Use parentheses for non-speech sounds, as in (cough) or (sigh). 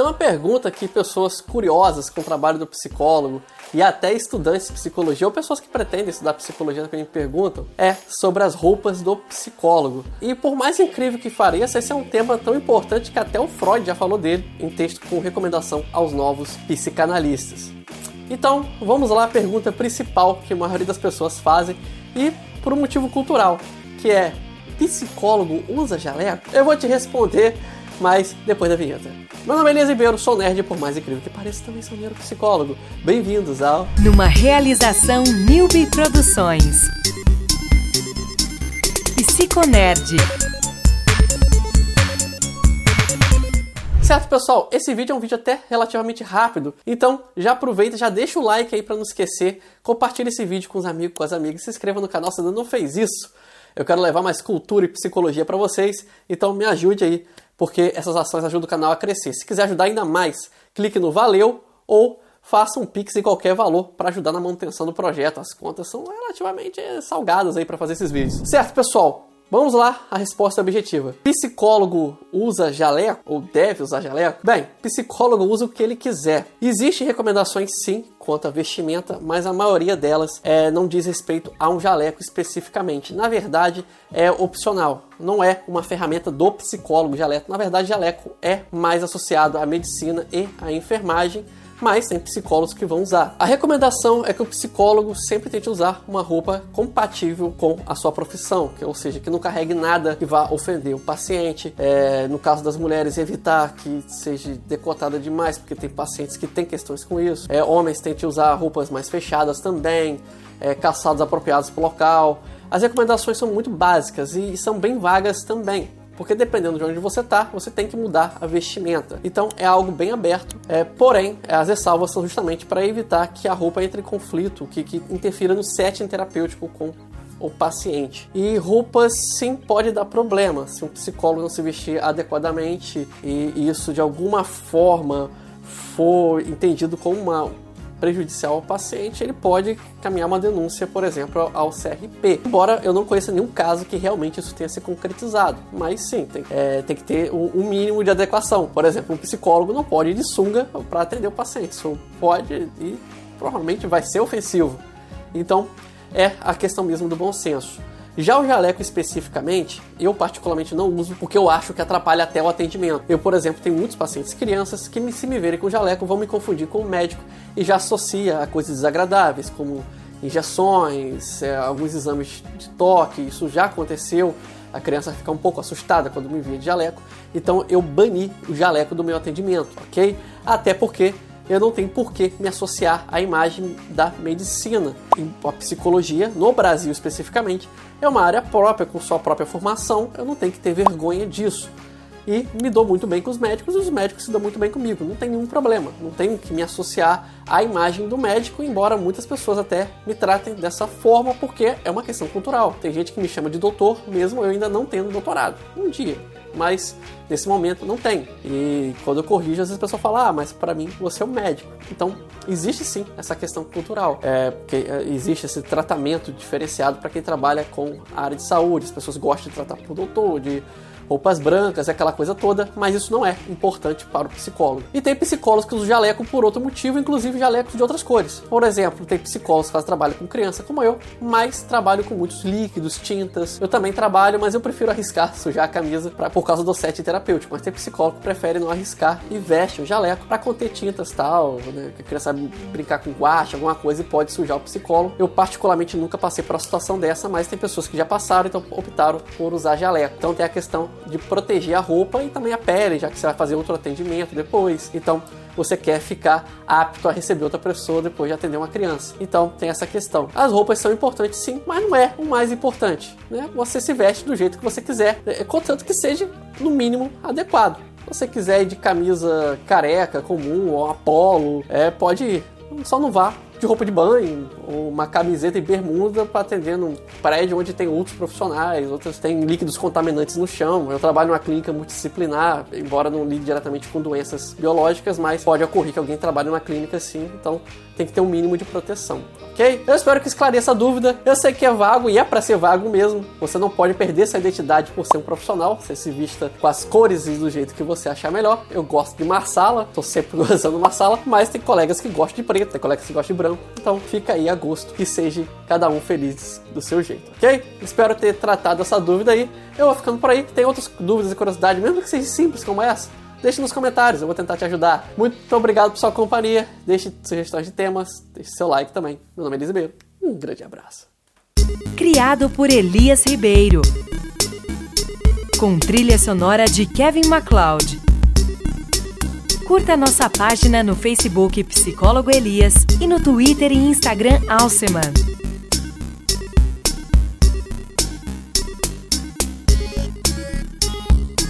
Tem uma pergunta que pessoas curiosas com o trabalho do psicólogo e até estudantes de psicologia ou pessoas que pretendem estudar psicologia também me perguntam é sobre as roupas do psicólogo. E por mais incrível que pareça, esse é um tema tão importante que até o Freud já falou dele em texto com recomendação aos novos psicanalistas. Então, vamos lá à pergunta principal que a maioria das pessoas fazem e por um motivo cultural, que é psicólogo usa jaleco? Eu vou te responder, mas depois da vinheta. Meu nome é Elias Ribeiro, sou nerd, por mais incrível que pareça, também sou neuropsicólogo. Bem-vindos ao... Numa realização Newbie Produções. Psiconerd. Certo, pessoal? Esse vídeo é um vídeo até relativamente rápido, então já aproveita, já deixa o like aí para não esquecer, compartilha esse vídeo com os amigos, com as amigas, se inscreva no canal se ainda não fez isso. Eu quero levar mais cultura e psicologia para vocês, então me ajude aí porque essas ações ajudam o canal a crescer. Se quiser ajudar ainda mais, clique no Valeu ou faça um Pix em qualquer valor para ajudar na manutenção do projeto. As contas são relativamente salgadas aí para fazer esses vídeos. Certo, pessoal? Vamos lá, a resposta objetiva. Psicólogo usa jaleco ou deve usar jaleco? Bem, psicólogo usa o que ele quiser. Existem recomendações sim quanto à vestimenta, mas a maioria delas é, não diz respeito a um jaleco especificamente. Na verdade, é opcional. Não é uma ferramenta do psicólogo jaleco. Na verdade, jaleco é mais associado à medicina e à enfermagem mas tem psicólogos que vão usar. A recomendação é que o psicólogo sempre tente usar uma roupa compatível com a sua profissão, que, ou seja, que não carregue nada que vá ofender o paciente. É, no caso das mulheres, evitar que seja decotada demais, porque tem pacientes que têm questões com isso. É, homens tente usar roupas mais fechadas também, é, calçados apropriados para o local. As recomendações são muito básicas e são bem vagas também porque dependendo de onde você está, você tem que mudar a vestimenta. Então é algo bem aberto, é, porém as ressalvas são justamente para evitar que a roupa entre em conflito, que, que interfira no setting terapêutico com o paciente. E roupas sim pode dar problema se um psicólogo não se vestir adequadamente e isso de alguma forma for entendido como uma prejudicial ao paciente, ele pode caminhar uma denúncia, por exemplo, ao CRP. Embora eu não conheça nenhum caso que realmente isso tenha se concretizado, mas sim, tem, é, tem que ter um, um, mínimo de adequação. Por exemplo, um psicólogo não pode ir de sunga para atender o paciente, isso pode e provavelmente vai ser ofensivo. Então, é a questão mesmo do bom senso. Já o jaleco especificamente, eu particularmente não uso porque eu acho que atrapalha até o atendimento. Eu, por exemplo, tenho muitos pacientes crianças que se me verem com jaleco vão me confundir com o médico e já associa a coisas desagradáveis, como injeções, é, alguns exames de toque, isso já aconteceu. A criança fica um pouco assustada quando me via de jaleco, então eu bani o jaleco do meu atendimento, ok? Até porque eu não tenho por que me associar à imagem da medicina. A psicologia, no Brasil especificamente, é uma área própria, com sua própria formação, eu não tenho que ter vergonha disso. E me dou muito bem com os médicos e os médicos se dão muito bem comigo, não tem nenhum problema, não tenho que me associar à imagem do médico, embora muitas pessoas até me tratem dessa forma, porque é uma questão cultural. Tem gente que me chama de doutor, mesmo eu ainda não tendo doutorado. Um dia, mas nesse momento não tem. E quando eu corrijo, às vezes a pessoa fala, ah, mas para mim você é um médico. Então, existe sim essa questão cultural, é, é, existe esse tratamento diferenciado para quem trabalha com a área de saúde. As pessoas gostam de tratar por doutor, de roupas brancas, aquela coisa toda, mas isso não é importante para o psicólogo. E tem psicólogos que usam jaleco por outro motivo, inclusive jalecos de outras cores. Por exemplo, tem psicólogos que fazem trabalho com criança como eu, mas trabalho com muitos líquidos, tintas. Eu também trabalho, mas eu prefiro arriscar (laughs) sujar a camisa pra, por causa do set terapêutico. Mas tem psicólogo que prefere não arriscar e veste o jaleco para conter tintas tal, né? Que a criança sabe brincar com guache, alguma coisa e pode sujar o psicólogo. Eu particularmente nunca passei por uma situação dessa, mas tem pessoas que já passaram, então optaram por usar jaleco. Então tem a questão de proteger a roupa e também a pele, já que você vai fazer outro atendimento depois. Então, você quer ficar apto a receber outra pessoa depois de atender uma criança. Então tem essa questão. As roupas são importantes sim, mas não é o mais importante. Né? Você se veste do jeito que você quiser, é, contanto que seja no mínimo adequado. Se você quiser ir de camisa careca comum ou apolo, é, pode ir. Só não vá de roupa de banho, ou uma camiseta e bermuda para atender num prédio onde tem outros profissionais, outros têm líquidos contaminantes no chão. Eu trabalho numa clínica multidisciplinar, embora não lide diretamente com doenças biológicas, mas pode ocorrer que alguém trabalhe numa clínica assim, então tem que ter um mínimo de proteção, ok? Eu espero que esclareça a dúvida. Eu sei que é vago e é para ser vago mesmo. Você não pode perder sua identidade por ser um profissional. Você se vista com as cores e do jeito que você achar melhor. Eu gosto de marsala, tô sempre (laughs) usando marsala, mas tem colegas que gostam de preto, tem colegas que gostam de branco. Então fica aí a gosto e seja cada um feliz do seu jeito, ok? Espero ter tratado essa dúvida aí. Eu vou ficando por aí. Tem outras dúvidas e curiosidades, mesmo que seja simples como essa deixe nos comentários, eu vou tentar te ajudar. Muito obrigado por sua companhia, deixe sugestões de temas, deixe seu like também. Meu nome é Elisabeth, um grande abraço. Criado por Elias Ribeiro. Com trilha sonora de Kevin MacLeod. Curta nossa página no Facebook Psicólogo Elias e no Twitter e Instagram Alceman.